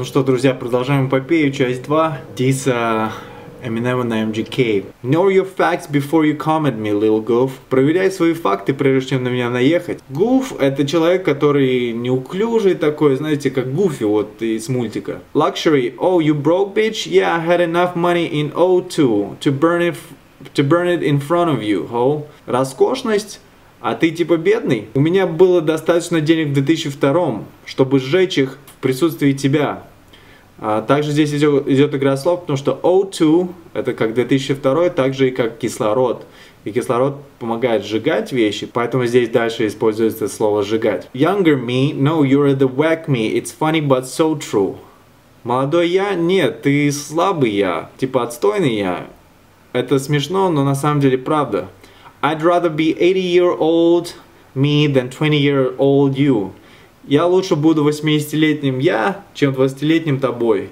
Ну что, друзья, продолжаем эпопею, часть 2. Диса Eminem на MGK. Know your facts before you comment me, Lil Goof. Проверяй свои факты, прежде чем на меня наехать. Goof это человек, который неуклюжий такой, знаете, как Гуфи вот из мультика. Luxury. Oh, you broke, bitch? Yeah, I had enough money in O2 to burn it, to burn it in front of you, ho. Роскошность. А ты типа бедный? У меня было достаточно денег в 2002, чтобы сжечь их в присутствии тебя. А также здесь идет, идет игра слов, потому что O2 это как 2002, так же и как кислород. И кислород помогает сжигать вещи, поэтому здесь дальше используется слово сжигать. Younger me, no, you're the whack me, it's funny but so true. Молодой я, нет, ты слабый я, типа отстойный я. Это смешно, но на самом деле правда. I'd rather be 80 year old me than 20 year old you. Я лучше буду 80-летним я, чем 20-летним тобой.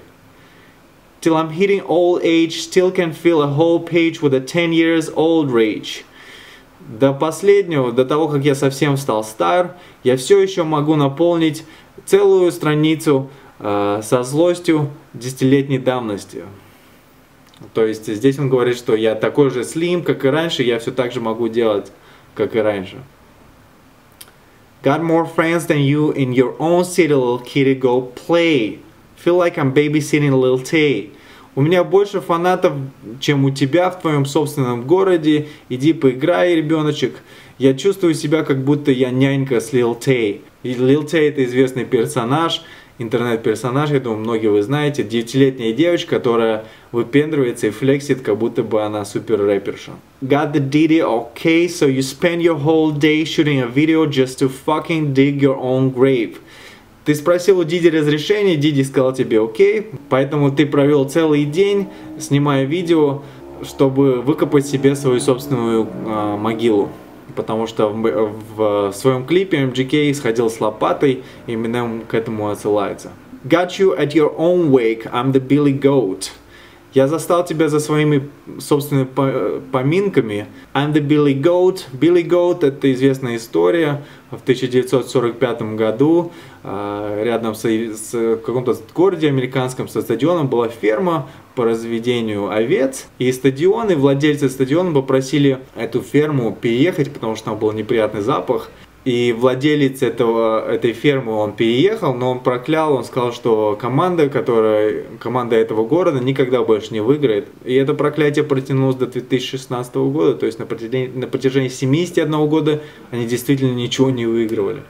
Till I'm hitting old age, still can fill a whole page with a 10 years old rage. До последнего, до того, как я совсем стал стар, я все еще могу наполнить целую страницу э, со злостью десятилетней давности. То есть здесь он говорит, что я такой же слим, как и раньше, я все так же могу делать, как и раньше. Got more friends than you in your own city, little kitty, go play. Feel like I'm babysitting little Tay. У меня больше фанатов, чем у тебя в твоем собственном городе. Иди поиграй, ребеночек. Я чувствую себя, как будто я нянька с Lil Tay. И Lil Tay это известный персонаж, интернет-персонаж, я думаю, многие вы знаете, девятилетняя девочка, которая выпендривается и флексит, как будто бы она супер рэперша. Got the Diddy, okay, so you spend your whole day shooting a video just to fucking dig your own grave. Ты спросил у Диди разрешение, Диди сказал тебе окей, поэтому ты провел целый день, снимая видео, чтобы выкопать себе свою собственную э, могилу потому что в, в своем клипе MGK сходил с лопатой, и именно к этому отсылается. Got you at your own wake, I'm the Billy Goat. Я застал тебя за своими собственными поминками. I'm the Billy Goat. Billy Goat это известная история. В 1945 году а, рядом с, с каком-то городе американском со стадионом была ферма по разведению овец. И стадионы, владельцы стадиона попросили эту ферму переехать, потому что там был неприятный запах. И владелец этого, этой фермы, он переехал, но он проклял, он сказал, что команда, которая, команда этого города никогда больше не выиграет. И это проклятие протянулось до 2016 года, то есть на протяжении, на протяжении 71 года они действительно ничего не выигрывали.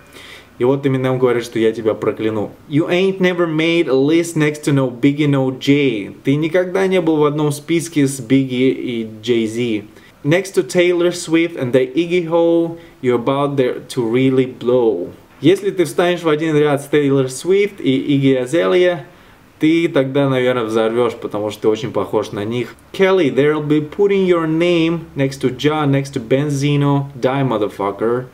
И вот именно он говорит, что я тебя прокляну. You ain't never made a list next to no Biggie, no Jay. Ты никогда не был в одном списке с Biggie и Jay-Z. Next to Taylor Swift and the Iggy Hole, you're about there to really blow. Если ты встанешь в один ряд с Taylor Swift и Iggy Azalea, ты тогда, наверное, взорвешь, потому что ты очень похож на них. Kelly, they'll be putting your name next to John, next to Benzino, die motherfucker.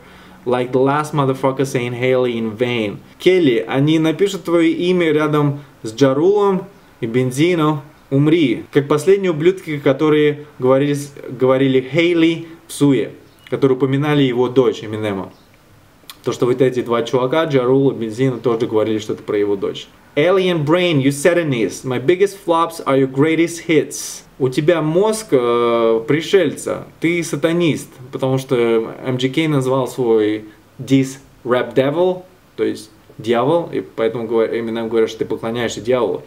Like the last motherfucker saying Haley in vain. Келли, они напишут твое имя рядом с Джарулом и Бензино, умри. Как последние ублюдки, которые говорили, говорили Хейли в Суе, которые упоминали его дочь Эминема. То, что вот эти два чувака, Джарул и Бензин, тоже говорили что-то про его дочь. Alien Brain, you satanist. My biggest flops are your greatest hits. У тебя мозг э, пришельца. Ты сатанист. Потому что MGK назвал свой This Rap Devil, то есть дьявол, и поэтому именно говорят, что ты поклоняешься дьяволу.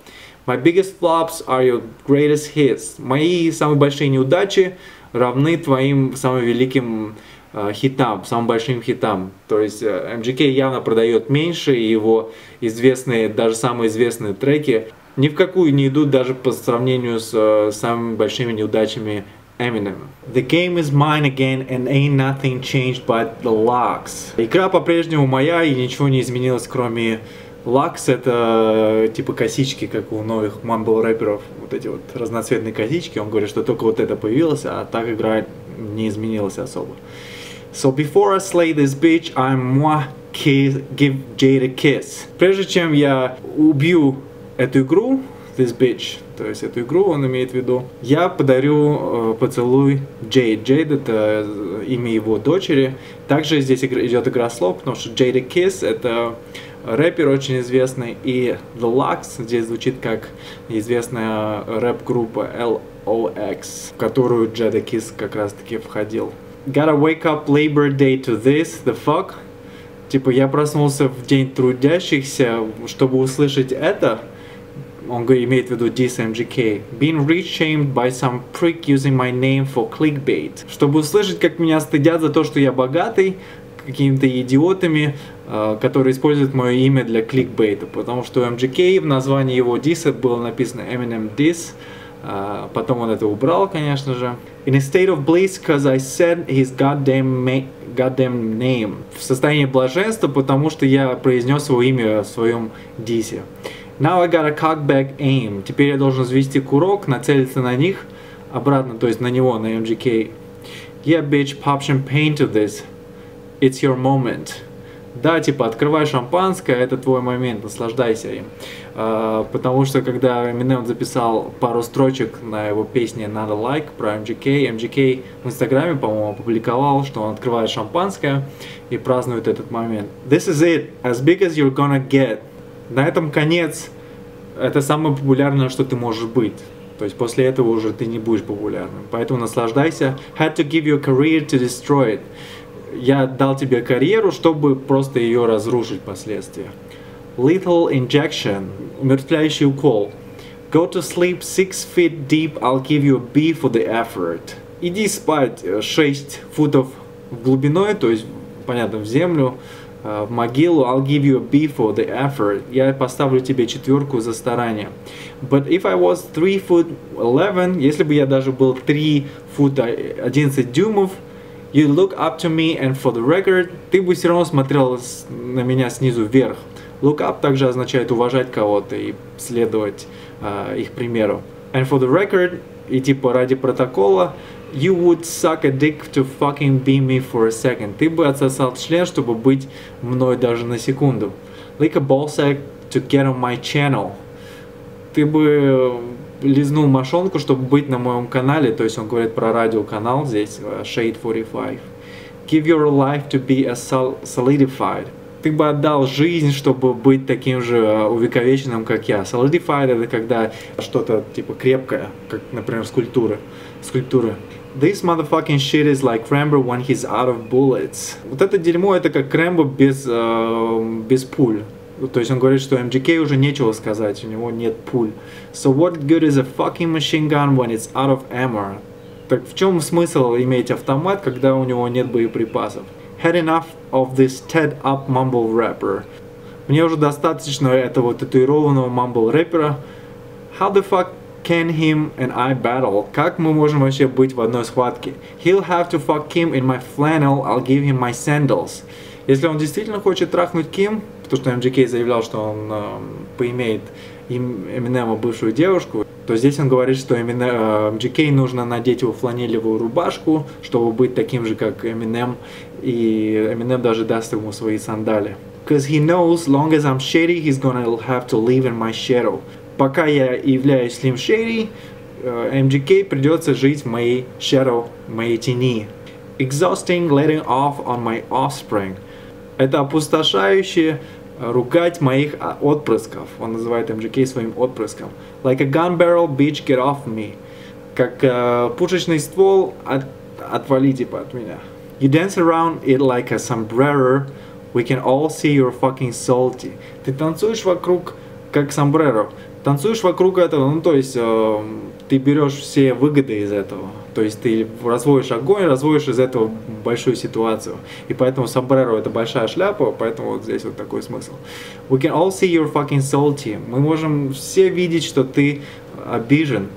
My biggest flops are your greatest hits. Мои самые большие неудачи равны твоим самым великим э, хитам, самым большим хитам. То есть э, MGK явно продает меньше, и его известные, даже самые известные треки ни в какую не идут даже по сравнению с э, самыми большими неудачами Eminem. The game is mine again and ain't nothing changed but the locks. Игра по-прежнему моя и ничего не изменилось, кроме Лакс это типа косички, как у новых мамбл рэперов, вот эти вот разноцветные косички. Он говорит, что только вот это появилось, а так игра не изменилась особо. So before I slay this bitch, I'm moi kiss, give Jade a kiss. Прежде чем я убью эту игру, this bitch, то есть эту игру он имеет в виду, я подарю э, поцелуй Джейд. Джейд это имя его дочери. Также здесь идет игра слов, потому что Jade a kiss это рэпер очень известный, и The Lux, здесь звучит как известная рэп-группа LOX, в которую Jada Kiss как раз таки входил. Gotta wake up Labor Day to this, the fuck? Типа, я проснулся в день трудящихся, чтобы услышать это, он имеет в виду this MGK. Being rich-shamed by some prick using my name for clickbait. Чтобы услышать, как меня стыдят за то, что я богатый, какими-то идиотами, э, которые используют мое имя для кликбейта. Потому что MGK в названии его диса было написано Eminem Diss. Uh, потом он это убрал, конечно же. In a state of bliss, cause I said his goddamn, goddamn name. В состоянии блаженства, потому что я произнес его имя в своем дисе. Now I got a cockback aim. Теперь я должен взвести курок, нацелиться на них, обратно, то есть на него, на MGK. Yeah, bitch, pop champagne to this. It's your moment. Да, типа, открывай шампанское, это твой момент, наслаждайся им. Uh, потому что, когда Eminem записал пару строчек на его песне Not a Like про MGK, MGK в Инстаграме, по-моему, опубликовал, что он открывает шампанское и празднует этот момент. This is it, as big as you're gonna get. На этом конец. Это самое популярное, что ты можешь быть. То есть после этого уже ты не будешь популярным. Поэтому наслаждайся. Had to give you a career to destroy it. Я дал тебе карьеру, чтобы просто ее разрушить последствия. Lethal injection. Умертвляющий укол. Go to sleep six feet deep, I'll give you a B for the effort. Иди спать 6 футов в глубиной, то есть, понятно, в землю, Э, в могилу, I'll give you a B for the effort. Я поставлю тебе четверку за старание. But if I was 3 foot 11, если бы я даже был 3 фута 11 дюймов, you look up to me and for the record, ты бы все равно смотрел на меня снизу вверх. Look up также означает уважать кого-то и следовать uh, их примеру. And for the record, и типа ради протокола, You would suck a dick to fucking be me for a second. Ты бы отсосал член, чтобы быть мной даже на секунду. Lick a ballsack to get on my channel. Ты бы лизнул мошонку, чтобы быть на моем канале, то есть он говорит про радиоканал здесь, Shade 45. Give your life to be a solidified. Ты бы отдал жизнь, чтобы быть таким же увековеченным, как я. Solidified это когда что-то типа крепкое, как, например, скульптура. Скульптура. This motherfucking shit is like Rambo when he's out of bullets. Вот это дерьмо, это как Рэмбо без, э, без пуль. То есть он говорит, что MGK уже нечего сказать, у него нет пуль. So what good is a fucking machine gun when it's out of ammo? Так в чем смысл иметь автомат, когда у него нет боеприпасов? Had enough of this TED up mumble rapper. Мне уже достаточно этого татуированного мамбл рэпера. How the fuck can him and I battle? Как мы можем вообще быть в одной схватке? He'll have to fuck Kim in my flannel, I'll give him my sandals. Если он действительно хочет трахнуть Ким, потому что MGK заявлял, что он э, поимеет им Эминема бывшую девушку, то здесь он говорит, что именно э, MGK нужно надеть его фланелевую рубашку, чтобы быть таким же, как Эминем, и Эминем даже даст ему свои сандали. Because he knows, long as I'm shady, he's gonna have to live in my shadow пока я являюсь Slim Shady, MGK придется жить в моей shadow, в моей тени. Exhausting letting off on my offspring. Это опустошающе ругать моих отпрысков. Он называет MGK своим отпрыском. Like a gun barrel, bitch, get off me. Как uh, пушечный ствол, от, отвали типа от меня. You dance around it like a sombrero. We can all see you're fucking salty. Ты танцуешь вокруг как сомбреро танцуешь вокруг этого, ну то есть э, ты берешь все выгоды из этого. То есть ты разводишь огонь, разводишь из этого большую ситуацию. И поэтому сомбреро это большая шляпа, поэтому вот здесь вот такой смысл. We can all see you're fucking salty. Мы можем все видеть, что ты обижен.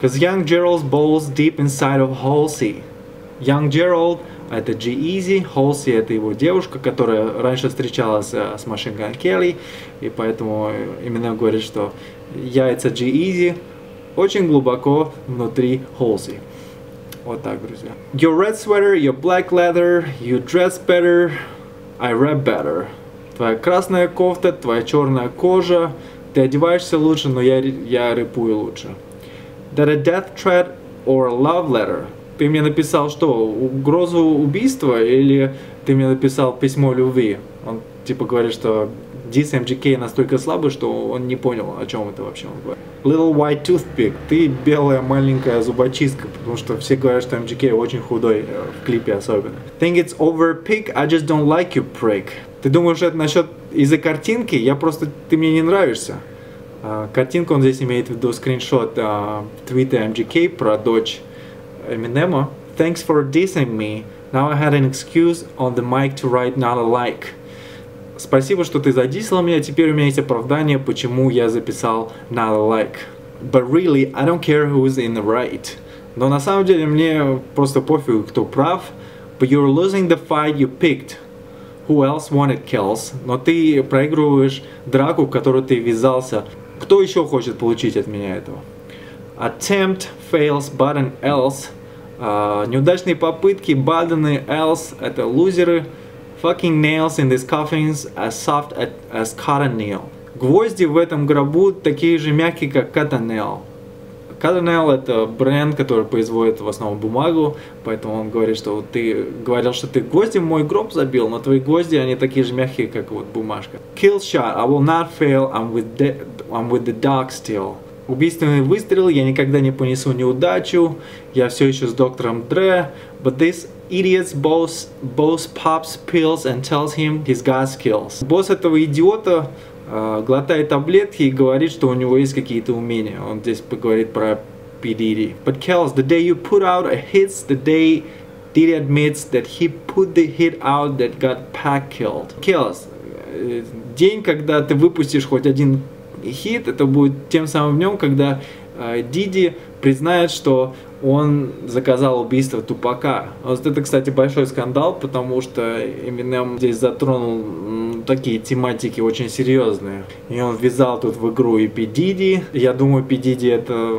Because young Gerald's balls deep inside of Halsey. Young Gerald это G-Eazy, Холси это его девушка, которая раньше встречалась э, с Machine Gun Kelly, и поэтому именно говорит, что яйца G-Eazy очень глубоко внутри Холси. Вот так, друзья. Your red sweater, your black leather, you dress better, I rap better. Твоя красная кофта, твоя черная кожа, ты одеваешься лучше, но я, я рэпую лучше. That a death threat or a love letter – ты мне написал что, угрозу убийства или ты мне написал письмо любви? Он типа говорит, что Дис MGK настолько слабый, что он не понял, о чем это вообще он говорит. Little White Toothpick, ты белая маленькая зубочистка, потому что все говорят, что MGK очень худой, э, в клипе особенно. Think it's over pick, I just don't like you prick. Ты думаешь, это насчет из-за картинки? Я просто, ты мне не нравишься. А, картинку он здесь имеет в виду скриншот а, твита MGK про дочь Эминема. Thanks for dissing me. Now I had an excuse on the mic to write not alike. Спасибо, что ты задисла меня, теперь у меня есть оправдание, почему я записал not alike. But really, I don't care who's in the right. Но на самом деле мне просто пофигу, кто прав. But you're losing the fight you picked. Who else wanted kills? Но ты проигрываешь драку, в которую ты ввязался. Кто еще хочет получить от меня этого? Attempt fails, but an else. Uh, неудачные попытки, баданы, else, это лузеры. Fucking nails in these coffins as soft as cotton nail. Гвозди в этом гробу такие же мягкие, как cotton nail. Cardinal это бренд, который производит в основном бумагу, поэтому он говорит, что ты говорил, что ты гвозди в мой гроб забил, но твои гвозди, они такие же мягкие, как вот бумажка. Kill shot, I will not fail, I'm with the, I'm with the dog still. Убийственный выстрел, я никогда не понесу неудачу, я все еще с доктором Дре, but this idiot's boss, boss pops pills and tells him he's got skills. Босс этого идиота э, глотает таблетки и говорит, что у него есть какие-то умения. Он здесь поговорит про P. Diddy. But Kels, the day you put out a hits, the day Diddy admits that he put the hit out that got Pac killed. Kels, э, день, когда ты выпустишь хоть один хит, это будет тем самым днем, когда э, Диди признает, что он заказал убийство Тупака. Вот это, кстати, большой скандал, потому что Eminem здесь затронул такие тематики очень серьезные. И он ввязал тут в игру и. Diddy. Я думаю. Diddy это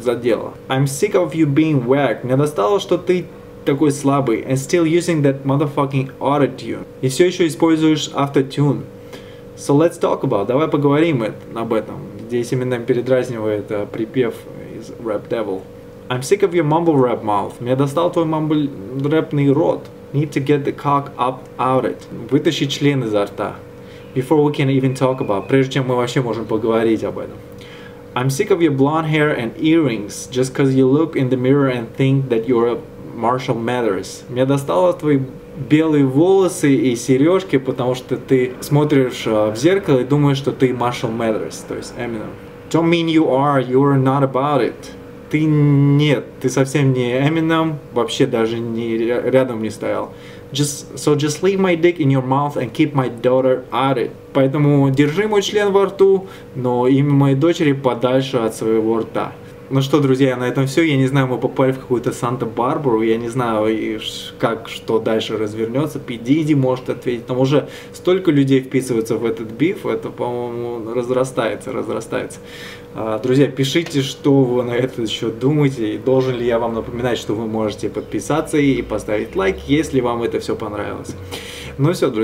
задело. I'm sick of you being whack. Мне достало, что ты такой слабый. And still using that motherfucking autotune. И все еще используешь автотюн. So let's talk about. Давай поговорим об этом. Здесь именно передразнивает uh, припев из Rap Devil. I'm sick of your mumble rap mouth. Меня достал твой мамбл рэпный рот. Need to get the cock up out it. Вытащи член изо рта. Before we can even talk about. Прежде чем мы вообще можем поговорить об этом. I'm sick of your blonde hair and earrings just cause you look in the mirror and think that you're a Marshall Mathers. Меня достало твои белые волосы и сережки, потому что ты смотришь в зеркало и думаешь, что ты Marshall Mathers, то есть Eminem. Don't mean you are, you're not about it ты нет, ты совсем не Eminem, вообще даже не рядом не стоял. Just, so just leave my dick in your mouth and keep my daughter out it. Поэтому держи мой член во рту, но имя моей дочери подальше от своего рта. Ну что, друзья, на этом все. Я не знаю, мы попали в какую-то Санта-Барбару. Я не знаю, как что дальше развернется. Пидиди может ответить. Там уже столько людей вписываются в этот биф. Это, по-моему, разрастается, разрастается. А, друзья, пишите, что вы на этот счет думаете. И должен ли я вам напоминать, что вы можете подписаться и поставить лайк, если вам это все понравилось. Ну все, друзья.